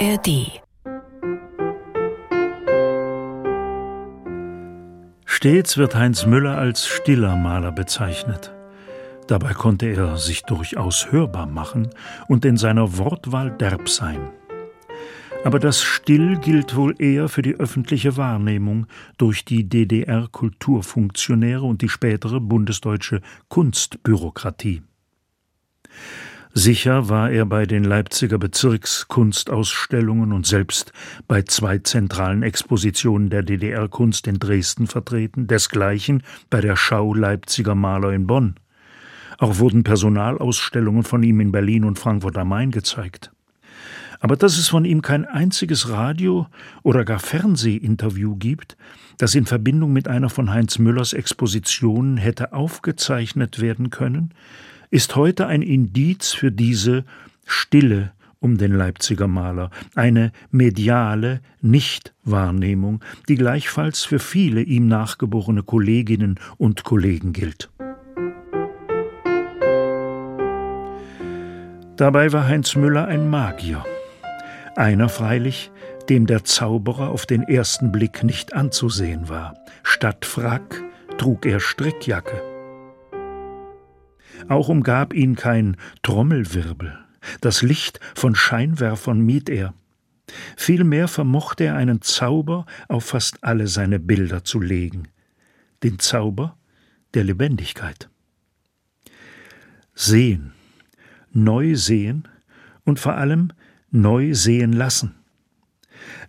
ARD Stets wird Heinz Müller als stiller Maler bezeichnet. Dabei konnte er sich durchaus hörbar machen und in seiner Wortwahl derb sein. Aber das Still gilt wohl eher für die öffentliche Wahrnehmung durch die DDR-Kulturfunktionäre und die spätere bundesdeutsche Kunstbürokratie. Sicher war er bei den Leipziger Bezirkskunstausstellungen und selbst bei zwei zentralen Expositionen der DDR-Kunst in Dresden vertreten, desgleichen bei der Schau Leipziger Maler in Bonn. Auch wurden Personalausstellungen von ihm in Berlin und Frankfurt am Main gezeigt. Aber dass es von ihm kein einziges Radio- oder gar Fernsehinterview gibt, das in Verbindung mit einer von Heinz Müllers Expositionen hätte aufgezeichnet werden können, ist heute ein Indiz für diese Stille um den Leipziger Maler, eine mediale Nichtwahrnehmung, die gleichfalls für viele ihm nachgeborene Kolleginnen und Kollegen gilt. Dabei war Heinz Müller ein Magier. Einer freilich, dem der Zauberer auf den ersten Blick nicht anzusehen war. Statt Frack trug er Strickjacke. Auch umgab ihn kein Trommelwirbel. Das Licht von Scheinwerfern mied er. Vielmehr vermochte er einen Zauber auf fast alle seine Bilder zu legen. Den Zauber der Lebendigkeit. Sehen, neu sehen und vor allem neu sehen lassen.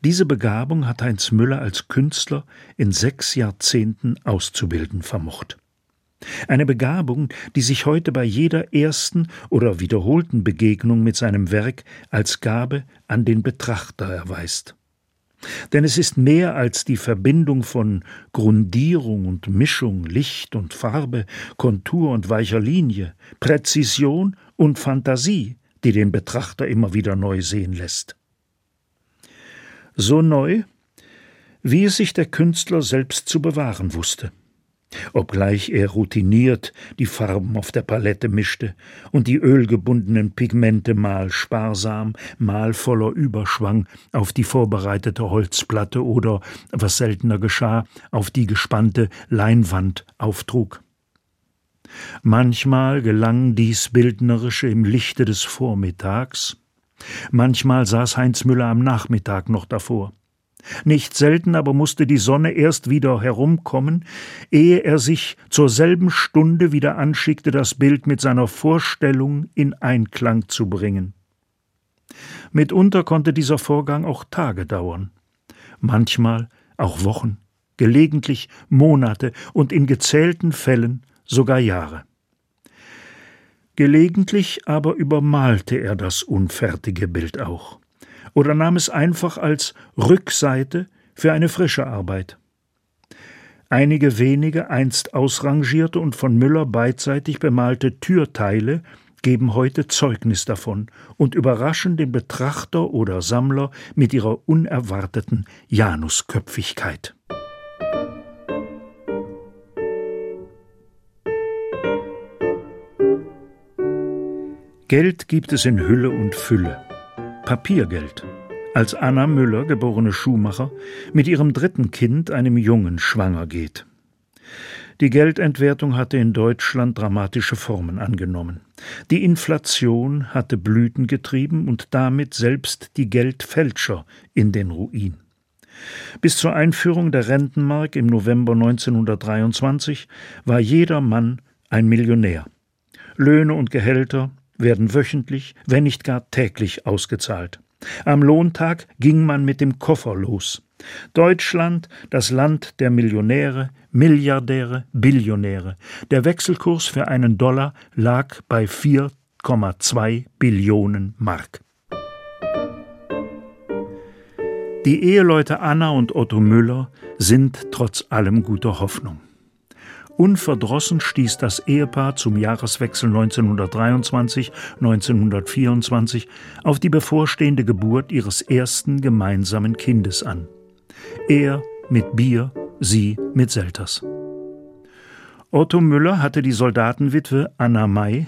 Diese Begabung hat Heinz Müller als Künstler in sechs Jahrzehnten auszubilden vermocht. Eine Begabung, die sich heute bei jeder ersten oder wiederholten Begegnung mit seinem Werk als Gabe an den Betrachter erweist. Denn es ist mehr als die Verbindung von Grundierung und Mischung, Licht und Farbe, Kontur und weicher Linie, Präzision und Fantasie, die den Betrachter immer wieder neu sehen lässt. So neu, wie es sich der Künstler selbst zu bewahren wusste obgleich er routiniert die Farben auf der Palette mischte und die ölgebundenen Pigmente mal sparsam, mal voller Überschwang auf die vorbereitete Holzplatte oder, was seltener geschah, auf die gespannte Leinwand auftrug. Manchmal gelang dies Bildnerische im Lichte des Vormittags, manchmal saß Heinz Müller am Nachmittag noch davor. Nicht selten aber musste die Sonne erst wieder herumkommen, ehe er sich zur selben Stunde wieder anschickte, das Bild mit seiner Vorstellung in Einklang zu bringen. Mitunter konnte dieser Vorgang auch Tage dauern, manchmal auch Wochen, gelegentlich Monate und in gezählten Fällen sogar Jahre. Gelegentlich aber übermalte er das unfertige Bild auch oder nahm es einfach als Rückseite für eine frische Arbeit. Einige wenige einst ausrangierte und von Müller beidseitig bemalte Türteile geben heute Zeugnis davon und überraschen den Betrachter oder Sammler mit ihrer unerwarteten Janusköpfigkeit. Geld gibt es in Hülle und Fülle. Papiergeld, als Anna Müller, geborene Schuhmacher, mit ihrem dritten Kind, einem Jungen, schwanger geht. Die Geldentwertung hatte in Deutschland dramatische Formen angenommen. Die Inflation hatte Blüten getrieben und damit selbst die Geldfälscher in den Ruin. Bis zur Einführung der Rentenmark im November 1923 war jeder Mann ein Millionär. Löhne und Gehälter, werden wöchentlich, wenn nicht gar täglich ausgezahlt. Am Lohntag ging man mit dem Koffer los. Deutschland, das Land der Millionäre, Milliardäre, Billionäre. Der Wechselkurs für einen Dollar lag bei 4,2 Billionen Mark. Die Eheleute Anna und Otto Müller sind trotz allem guter Hoffnung. Unverdrossen stieß das Ehepaar zum Jahreswechsel 1923-1924 auf die bevorstehende Geburt ihres ersten gemeinsamen Kindes an. Er mit Bier, sie mit Selters. Otto Müller hatte die Soldatenwitwe Anna May,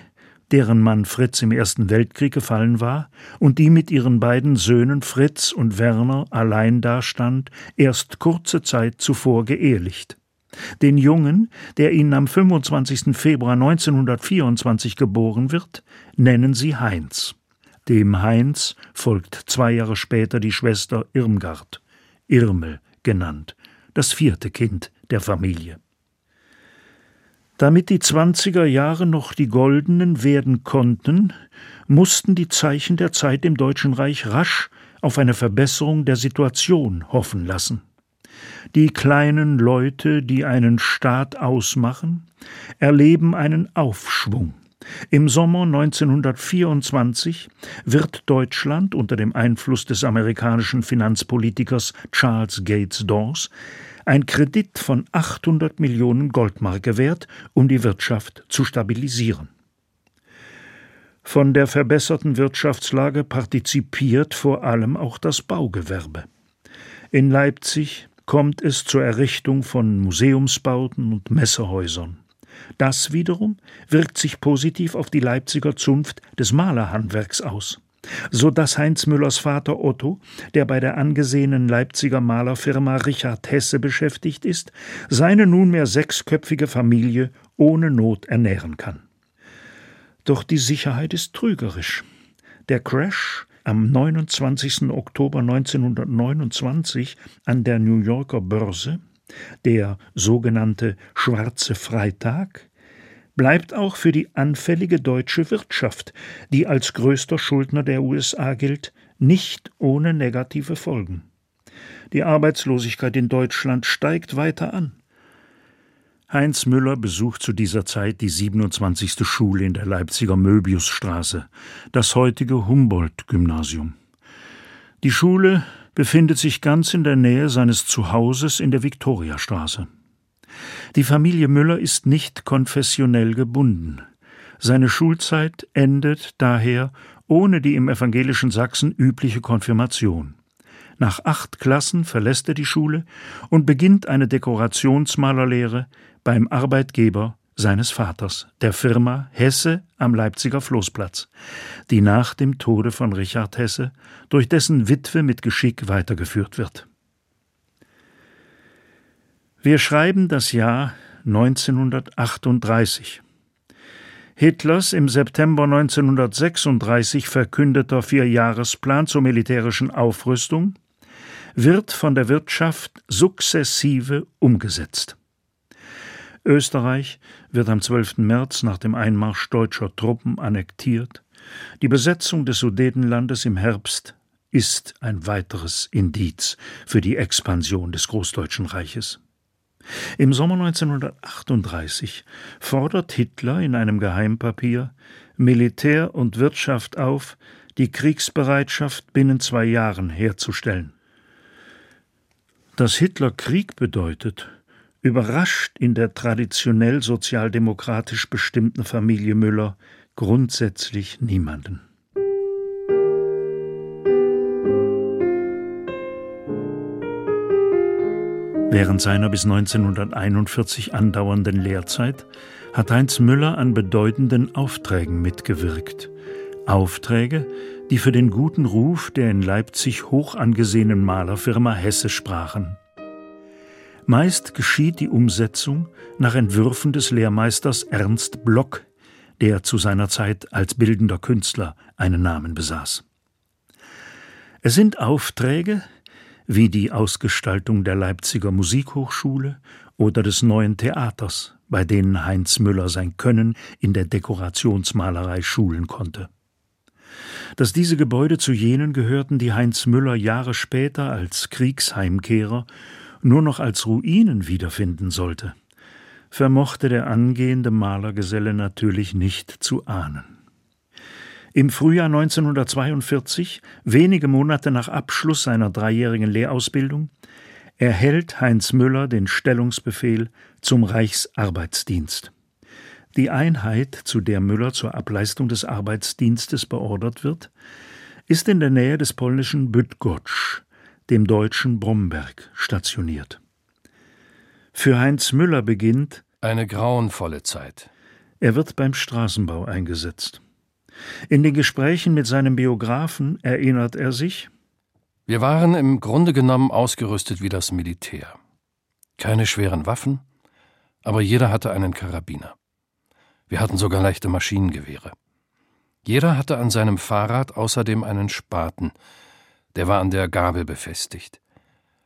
deren Mann Fritz im Ersten Weltkrieg gefallen war und die mit ihren beiden Söhnen Fritz und Werner allein dastand, erst kurze Zeit zuvor geehelicht. Den Jungen, der ihnen am 25. Februar 1924 geboren wird, nennen sie Heinz. Dem Heinz folgt zwei Jahre später die Schwester Irmgard, Irmel genannt, das vierte Kind der Familie. Damit die zwanziger Jahre noch die goldenen werden konnten, mussten die Zeichen der Zeit im Deutschen Reich rasch auf eine Verbesserung der Situation hoffen lassen. Die kleinen Leute, die einen Staat ausmachen, erleben einen Aufschwung. Im Sommer 1924 wird Deutschland unter dem Einfluss des amerikanischen Finanzpolitikers Charles Gates Dawes ein Kredit von 800 Millionen Goldmark gewährt, um die Wirtschaft zu stabilisieren. Von der verbesserten Wirtschaftslage partizipiert vor allem auch das Baugewerbe. In Leipzig kommt es zur Errichtung von Museumsbauten und Messehäusern. Das wiederum wirkt sich positiv auf die Leipziger Zunft des Malerhandwerks aus, so dass Heinz Müllers Vater Otto, der bei der angesehenen Leipziger Malerfirma Richard Hesse beschäftigt ist, seine nunmehr sechsköpfige Familie ohne Not ernähren kann. Doch die Sicherheit ist trügerisch. Der Crash am 29. Oktober 1929 an der New Yorker Börse, der sogenannte Schwarze Freitag, bleibt auch für die anfällige deutsche Wirtschaft, die als größter Schuldner der USA gilt, nicht ohne negative Folgen. Die Arbeitslosigkeit in Deutschland steigt weiter an. Heinz Müller besucht zu dieser Zeit die 27. Schule in der Leipziger Möbiusstraße, das heutige Humboldt-Gymnasium. Die Schule befindet sich ganz in der Nähe seines Zuhauses in der Viktoriastraße. Die Familie Müller ist nicht konfessionell gebunden. Seine Schulzeit endet daher ohne die im evangelischen Sachsen übliche Konfirmation. Nach acht Klassen verlässt er die Schule und beginnt eine Dekorationsmalerlehre beim Arbeitgeber seines Vaters, der Firma Hesse am Leipziger Floßplatz, die nach dem Tode von Richard Hesse durch dessen Witwe mit Geschick weitergeführt wird. Wir schreiben das Jahr 1938. Hitlers im September 1936 verkündeter Vierjahresplan zur militärischen Aufrüstung wird von der Wirtschaft sukzessive umgesetzt. Österreich wird am 12. März nach dem Einmarsch deutscher Truppen annektiert. Die Besetzung des Sudetenlandes im Herbst ist ein weiteres Indiz für die Expansion des Großdeutschen Reiches. Im Sommer 1938 fordert Hitler in einem Geheimpapier Militär und Wirtschaft auf, die Kriegsbereitschaft binnen zwei Jahren herzustellen. Dass Hitler Krieg bedeutet, überrascht in der traditionell sozialdemokratisch bestimmten Familie Müller grundsätzlich niemanden. Während seiner bis 1941 andauernden Lehrzeit hat Heinz Müller an bedeutenden Aufträgen mitgewirkt. Aufträge, die für den guten Ruf der in Leipzig hoch angesehenen Malerfirma Hesse sprachen. Meist geschieht die Umsetzung nach Entwürfen des Lehrmeisters Ernst Block, der zu seiner Zeit als bildender Künstler einen Namen besaß. Es sind Aufträge wie die Ausgestaltung der Leipziger Musikhochschule oder des neuen Theaters, bei denen Heinz Müller sein Können in der Dekorationsmalerei schulen konnte. Dass diese Gebäude zu jenen gehörten, die Heinz Müller Jahre später als Kriegsheimkehrer nur noch als Ruinen wiederfinden sollte, vermochte der angehende Malergeselle natürlich nicht zu ahnen. Im Frühjahr 1942, wenige Monate nach Abschluss seiner dreijährigen Lehrausbildung, erhält Heinz Müller den Stellungsbefehl zum Reichsarbeitsdienst. Die Einheit, zu der Müller zur Ableistung des Arbeitsdienstes beordert wird, ist in der Nähe des polnischen Bydgoszcz, dem deutschen Bromberg, stationiert. Für Heinz Müller beginnt eine grauenvolle Zeit. Er wird beim Straßenbau eingesetzt. In den Gesprächen mit seinem Biografen erinnert er sich Wir waren im Grunde genommen ausgerüstet wie das Militär. Keine schweren Waffen, aber jeder hatte einen Karabiner. Wir hatten sogar leichte Maschinengewehre. Jeder hatte an seinem Fahrrad außerdem einen Spaten, der war an der Gabel befestigt.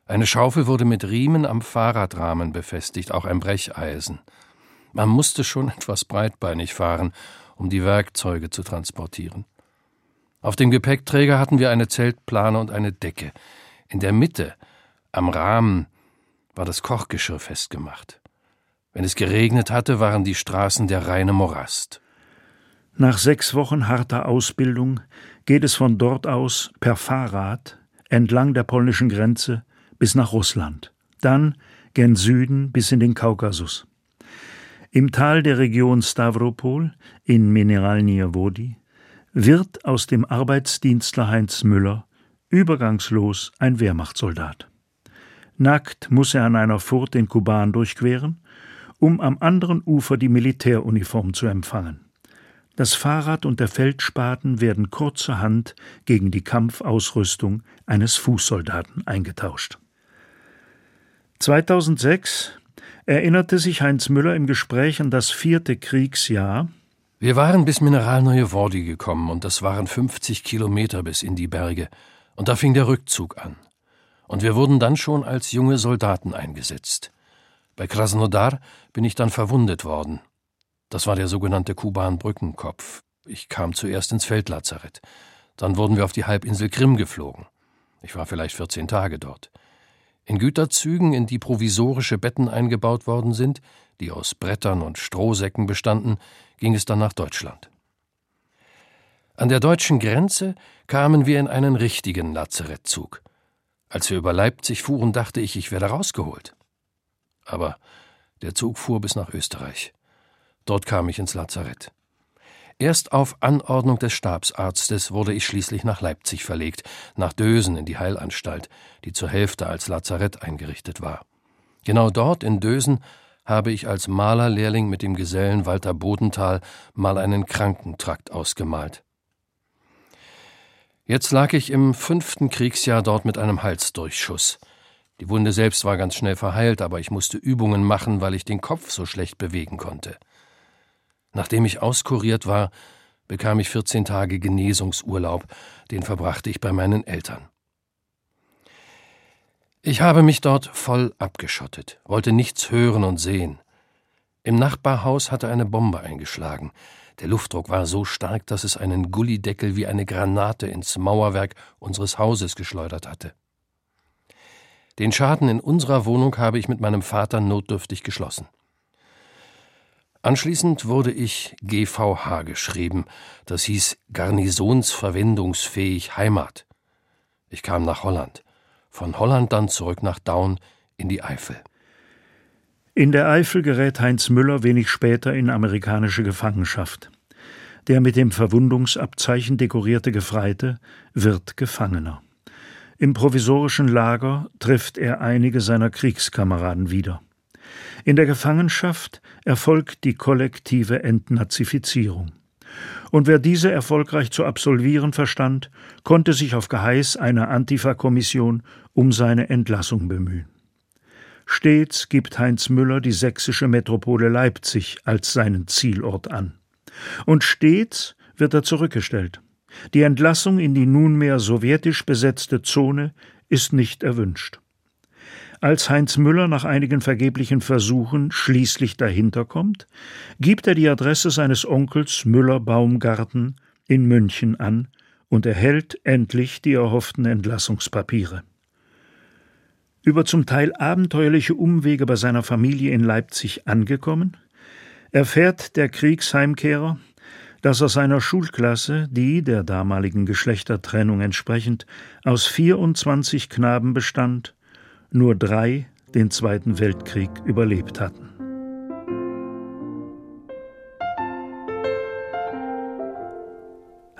Eine Schaufel wurde mit Riemen am Fahrradrahmen befestigt, auch ein Brecheisen. Man musste schon etwas breitbeinig fahren, um die Werkzeuge zu transportieren. Auf dem Gepäckträger hatten wir eine Zeltplane und eine Decke. In der Mitte, am Rahmen, war das Kochgeschirr festgemacht. Wenn es geregnet hatte, waren die Straßen der reine Morast. Nach sechs Wochen harter Ausbildung geht es von dort aus per Fahrrad entlang der polnischen Grenze bis nach Russland, dann gen Süden bis in den Kaukasus. Im Tal der Region Stavropol in Mineralnie Wodi wird aus dem Arbeitsdienstler Heinz Müller übergangslos ein Wehrmachtssoldat. Nackt muss er an einer Furt den Kuban durchqueren, um am anderen Ufer die Militäruniform zu empfangen. Das Fahrrad und der Feldspaten werden kurzerhand gegen die Kampfausrüstung eines Fußsoldaten eingetauscht. 2006 erinnerte sich Heinz Müller im Gespräch an das vierte Kriegsjahr. Wir waren bis Mineralneue gekommen und das waren 50 Kilometer bis in die Berge. Und da fing der Rückzug an. Und wir wurden dann schon als junge Soldaten eingesetzt. Bei Krasnodar bin ich dann verwundet worden das war der sogenannte Kuban-Brückenkopf. Ich kam zuerst ins Feldlazarett. Dann wurden wir auf die Halbinsel Krim geflogen. Ich war vielleicht 14 Tage dort. In Güterzügen, in die provisorische Betten eingebaut worden sind, die aus Brettern und Strohsäcken bestanden, ging es dann nach Deutschland. An der deutschen Grenze kamen wir in einen richtigen Lazarettzug. Als wir über Leipzig fuhren, dachte ich, ich werde rausgeholt. Aber der Zug fuhr bis nach Österreich. Dort kam ich ins Lazarett. Erst auf Anordnung des Stabsarztes wurde ich schließlich nach Leipzig verlegt, nach Dösen in die Heilanstalt, die zur Hälfte als Lazarett eingerichtet war. Genau dort in Dösen habe ich als Malerlehrling mit dem Gesellen Walter Bodenthal mal einen Krankentrakt ausgemalt. Jetzt lag ich im fünften Kriegsjahr dort mit einem Halsdurchschuss. Die Wunde selbst war ganz schnell verheilt, aber ich musste Übungen machen, weil ich den Kopf so schlecht bewegen konnte. Nachdem ich auskuriert war, bekam ich 14 Tage Genesungsurlaub, den verbrachte ich bei meinen Eltern. Ich habe mich dort voll abgeschottet, wollte nichts hören und sehen. Im Nachbarhaus hatte eine Bombe eingeschlagen. Der Luftdruck war so stark, dass es einen Gullideckel wie eine Granate ins Mauerwerk unseres Hauses geschleudert hatte. Den Schaden in unserer Wohnung habe ich mit meinem Vater notdürftig geschlossen. Anschließend wurde ich GVH geschrieben, das hieß Garnisonsverwendungsfähig Heimat. Ich kam nach Holland, von Holland dann zurück nach Daun in die Eifel. In der Eifel gerät Heinz Müller wenig später in amerikanische Gefangenschaft. Der mit dem Verwundungsabzeichen dekorierte Gefreite wird Gefangener. Im provisorischen Lager trifft er einige seiner Kriegskameraden wieder. In der Gefangenschaft erfolgt die kollektive Entnazifizierung. Und wer diese erfolgreich zu absolvieren verstand, konnte sich auf Geheiß einer Antifa-Kommission um seine Entlassung bemühen. Stets gibt Heinz Müller die sächsische Metropole Leipzig als seinen Zielort an. Und stets wird er zurückgestellt. Die Entlassung in die nunmehr sowjetisch besetzte Zone ist nicht erwünscht. Als Heinz Müller nach einigen vergeblichen Versuchen schließlich dahinter kommt, gibt er die Adresse seines Onkels Müller Baumgarten in München an und erhält endlich die erhofften Entlassungspapiere. Über zum Teil abenteuerliche Umwege bei seiner Familie in Leipzig angekommen, erfährt der Kriegsheimkehrer, dass aus seiner Schulklasse, die der damaligen Geschlechtertrennung entsprechend aus 24 Knaben bestand, nur drei den Zweiten Weltkrieg überlebt hatten.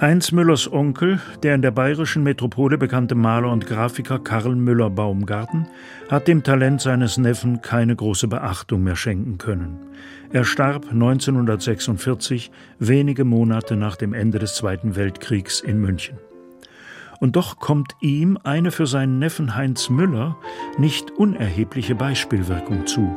Heinz Müllers Onkel, der in der bayerischen Metropole bekannte Maler und Grafiker Karl Müller Baumgarten, hat dem Talent seines Neffen keine große Beachtung mehr schenken können. Er starb 1946, wenige Monate nach dem Ende des Zweiten Weltkriegs in München. Und doch kommt ihm eine für seinen Neffen Heinz Müller nicht unerhebliche Beispielwirkung zu.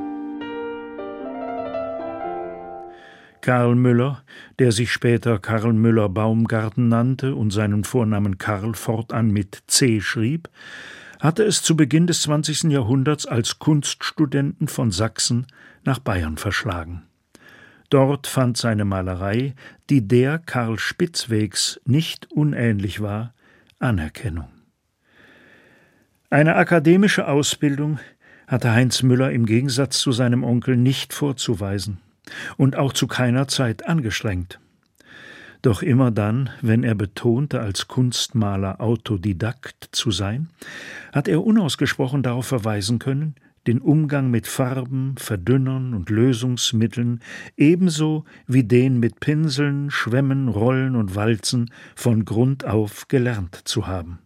Karl Müller, der sich später Karl Müller Baumgarten nannte und seinen Vornamen Karl fortan mit C schrieb, hatte es zu Beginn des 20. Jahrhunderts als Kunststudenten von Sachsen nach Bayern verschlagen. Dort fand seine Malerei, die der Karl Spitzwegs nicht unähnlich war, Anerkennung. Eine akademische Ausbildung hatte Heinz Müller im Gegensatz zu seinem Onkel nicht vorzuweisen und auch zu keiner Zeit angestrengt. Doch immer dann, wenn er betonte, als Kunstmaler Autodidakt zu sein, hat er unausgesprochen darauf verweisen können, den Umgang mit Farben, Verdünnern und Lösungsmitteln ebenso wie den mit Pinseln, Schwämmen, Rollen und Walzen von Grund auf gelernt zu haben.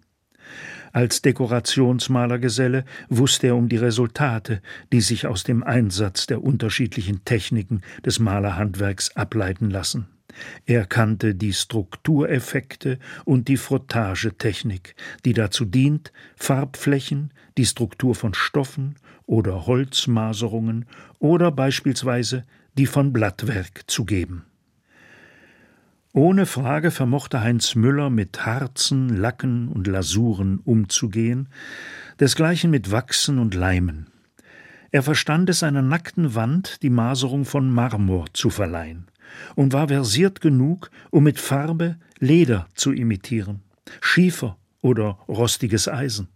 Als Dekorationsmalergeselle wusste er um die Resultate, die sich aus dem Einsatz der unterschiedlichen Techniken des Malerhandwerks ableiten lassen. Er kannte die Struktureffekte und die Frottagetechnik, die dazu dient, Farbflächen, die Struktur von Stoffen oder Holzmaserungen oder beispielsweise die von Blattwerk zu geben. Ohne Frage vermochte Heinz Müller mit Harzen, Lacken und Lasuren umzugehen, desgleichen mit Wachsen und Leimen. Er verstand es einer nackten Wand die Maserung von Marmor zu verleihen und war versiert genug, um mit Farbe Leder zu imitieren, Schiefer oder rostiges Eisen.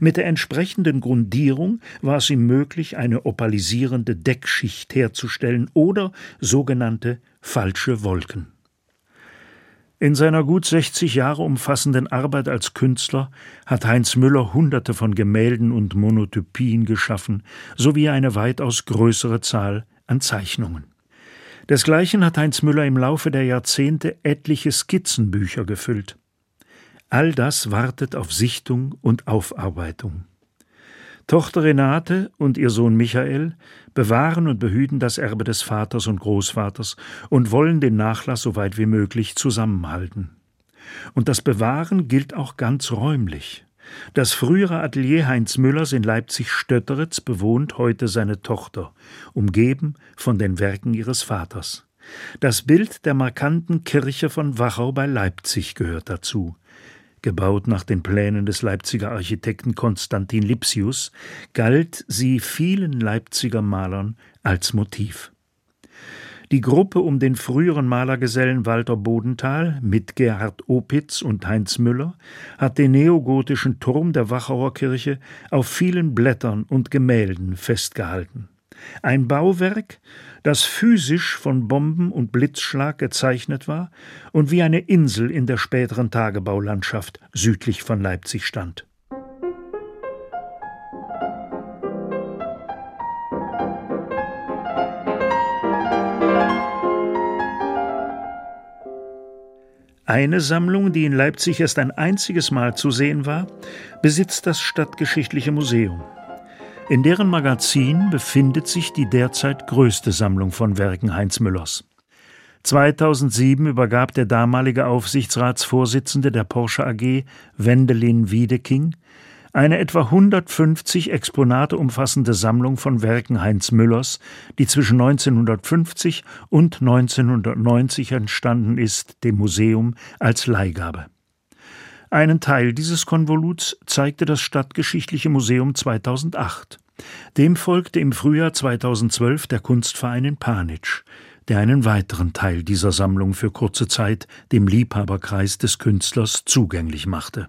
Mit der entsprechenden Grundierung war es ihm möglich, eine opalisierende Deckschicht herzustellen oder sogenannte falsche Wolken. In seiner gut 60 Jahre umfassenden Arbeit als Künstler hat Heinz Müller Hunderte von Gemälden und Monotypien geschaffen, sowie eine weitaus größere Zahl an Zeichnungen. Desgleichen hat Heinz Müller im Laufe der Jahrzehnte etliche Skizzenbücher gefüllt. All das wartet auf Sichtung und Aufarbeitung. Tochter Renate und ihr Sohn Michael bewahren und behüten das Erbe des Vaters und Großvaters und wollen den Nachlass so weit wie möglich zusammenhalten. Und das Bewahren gilt auch ganz räumlich. Das frühere Atelier Heinz Müllers in Leipzig-Stötteritz bewohnt heute seine Tochter, umgeben von den Werken ihres Vaters. Das Bild der markanten Kirche von Wachau bei Leipzig gehört dazu gebaut nach den Plänen des Leipziger Architekten Konstantin Lipsius, galt sie vielen Leipziger Malern als Motiv. Die Gruppe um den früheren Malergesellen Walter Bodenthal mit Gerhard Opitz und Heinz Müller hat den neogotischen Turm der Wachauer Kirche auf vielen Blättern und Gemälden festgehalten. Ein Bauwerk, das physisch von Bomben und Blitzschlag gezeichnet war und wie eine Insel in der späteren Tagebaulandschaft südlich von Leipzig stand. Eine Sammlung, die in Leipzig erst ein einziges Mal zu sehen war, besitzt das Stadtgeschichtliche Museum. In deren Magazin befindet sich die derzeit größte Sammlung von Werken Heinz Müllers. 2007 übergab der damalige Aufsichtsratsvorsitzende der Porsche AG, Wendelin Wiedeking, eine etwa 150 Exponate umfassende Sammlung von Werken Heinz Müllers, die zwischen 1950 und 1990 entstanden ist, dem Museum als Leihgabe. Einen Teil dieses Konvoluts zeigte das Stadtgeschichtliche Museum 2008. Dem folgte im Frühjahr 2012 der Kunstverein in Panitsch, der einen weiteren Teil dieser Sammlung für kurze Zeit dem Liebhaberkreis des Künstlers zugänglich machte.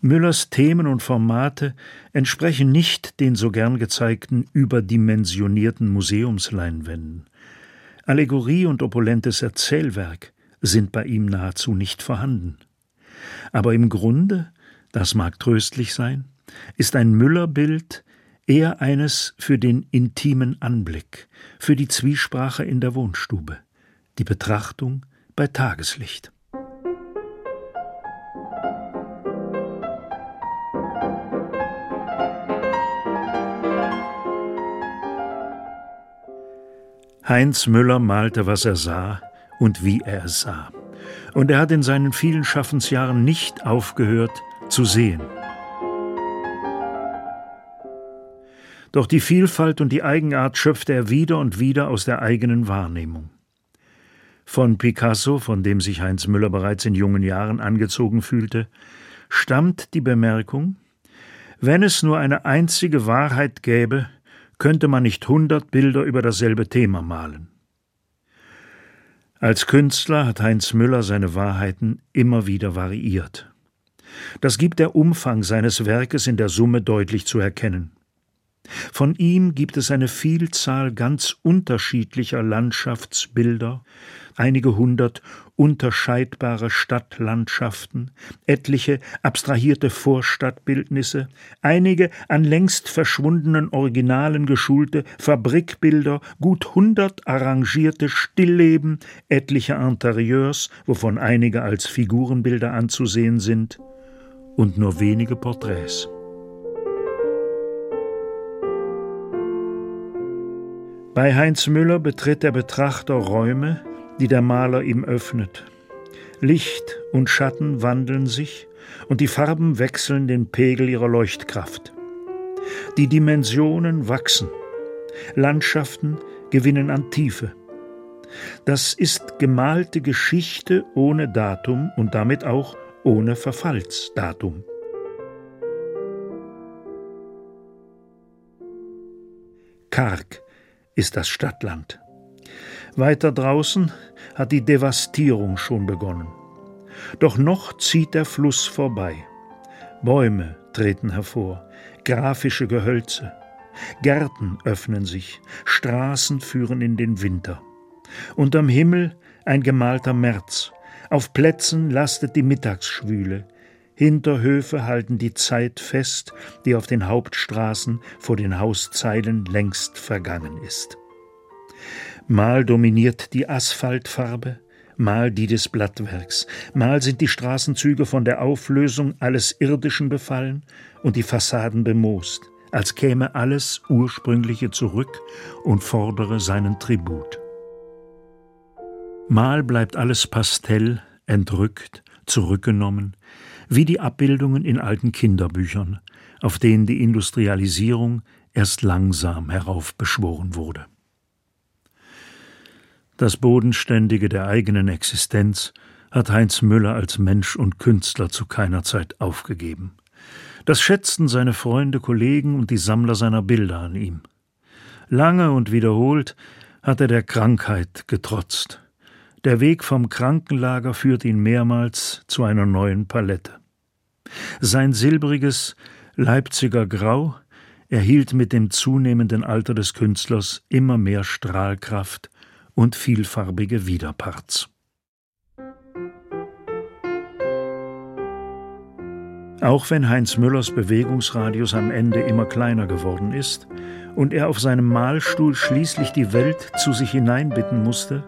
Müllers Themen und Formate entsprechen nicht den so gern gezeigten überdimensionierten Museumsleinwänden. Allegorie und opulentes Erzählwerk sind bei ihm nahezu nicht vorhanden. Aber im Grunde, das mag tröstlich sein, ist ein Müllerbild eher eines für den intimen Anblick, für die Zwiesprache in der Wohnstube, die Betrachtung bei Tageslicht. Heinz Müller malte, was er sah und wie er es sah. Und er hat in seinen vielen Schaffensjahren nicht aufgehört zu sehen. Doch die Vielfalt und die Eigenart schöpfte er wieder und wieder aus der eigenen Wahrnehmung. Von Picasso, von dem sich Heinz Müller bereits in jungen Jahren angezogen fühlte, stammt die Bemerkung, wenn es nur eine einzige Wahrheit gäbe, könnte man nicht hundert Bilder über dasselbe Thema malen. Als Künstler hat Heinz Müller seine Wahrheiten immer wieder variiert. Das gibt der Umfang seines Werkes in der Summe deutlich zu erkennen. Von ihm gibt es eine Vielzahl ganz unterschiedlicher Landschaftsbilder, einige hundert unterscheidbare Stadtlandschaften, etliche abstrahierte Vorstadtbildnisse, einige an längst verschwundenen Originalen geschulte Fabrikbilder, gut hundert arrangierte Stillleben, etliche Interieurs, wovon einige als Figurenbilder anzusehen sind, und nur wenige Porträts. Bei Heinz Müller betritt der Betrachter Räume, die der Maler ihm öffnet. Licht und Schatten wandeln sich und die Farben wechseln den Pegel ihrer Leuchtkraft. Die Dimensionen wachsen, Landschaften gewinnen an Tiefe. Das ist gemalte Geschichte ohne Datum und damit auch ohne Verfallsdatum. Karg ist das Stadtland. Weiter draußen hat die Devastierung schon begonnen. Doch noch zieht der Fluss vorbei. Bäume treten hervor, grafische Gehölze. Gärten öffnen sich, Straßen führen in den Winter. Unterm Himmel ein gemalter März. Auf Plätzen lastet die Mittagsschwüle. Hinterhöfe halten die Zeit fest, die auf den Hauptstraßen vor den Hauszeilen längst vergangen ist. Mal dominiert die Asphaltfarbe, mal die des Blattwerks, mal sind die Straßenzüge von der Auflösung alles Irdischen befallen und die Fassaden bemoost, als käme alles Ursprüngliche zurück und fordere seinen Tribut. Mal bleibt alles Pastell, entrückt, zurückgenommen, wie die Abbildungen in alten Kinderbüchern, auf denen die Industrialisierung erst langsam heraufbeschworen wurde. Das Bodenständige der eigenen Existenz hat Heinz Müller als Mensch und Künstler zu keiner Zeit aufgegeben. Das schätzten seine Freunde, Kollegen und die Sammler seiner Bilder an ihm. Lange und wiederholt hat er der Krankheit getrotzt. Der Weg vom Krankenlager führt ihn mehrmals zu einer neuen Palette. Sein silbriges Leipziger Grau erhielt mit dem zunehmenden Alter des Künstlers immer mehr Strahlkraft und vielfarbige Widerparts. Auch wenn Heinz Müllers Bewegungsradius am Ende immer kleiner geworden ist und er auf seinem Malstuhl schließlich die Welt zu sich hineinbitten musste,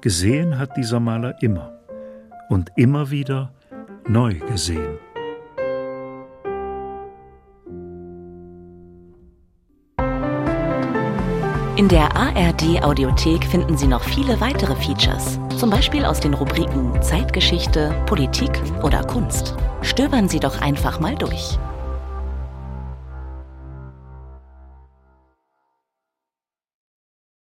gesehen hat dieser Maler immer und immer wieder neu gesehen. In der ARD Audiothek finden Sie noch viele weitere Features, zum Beispiel aus den Rubriken Zeitgeschichte, Politik oder Kunst. Stöbern Sie doch einfach mal durch.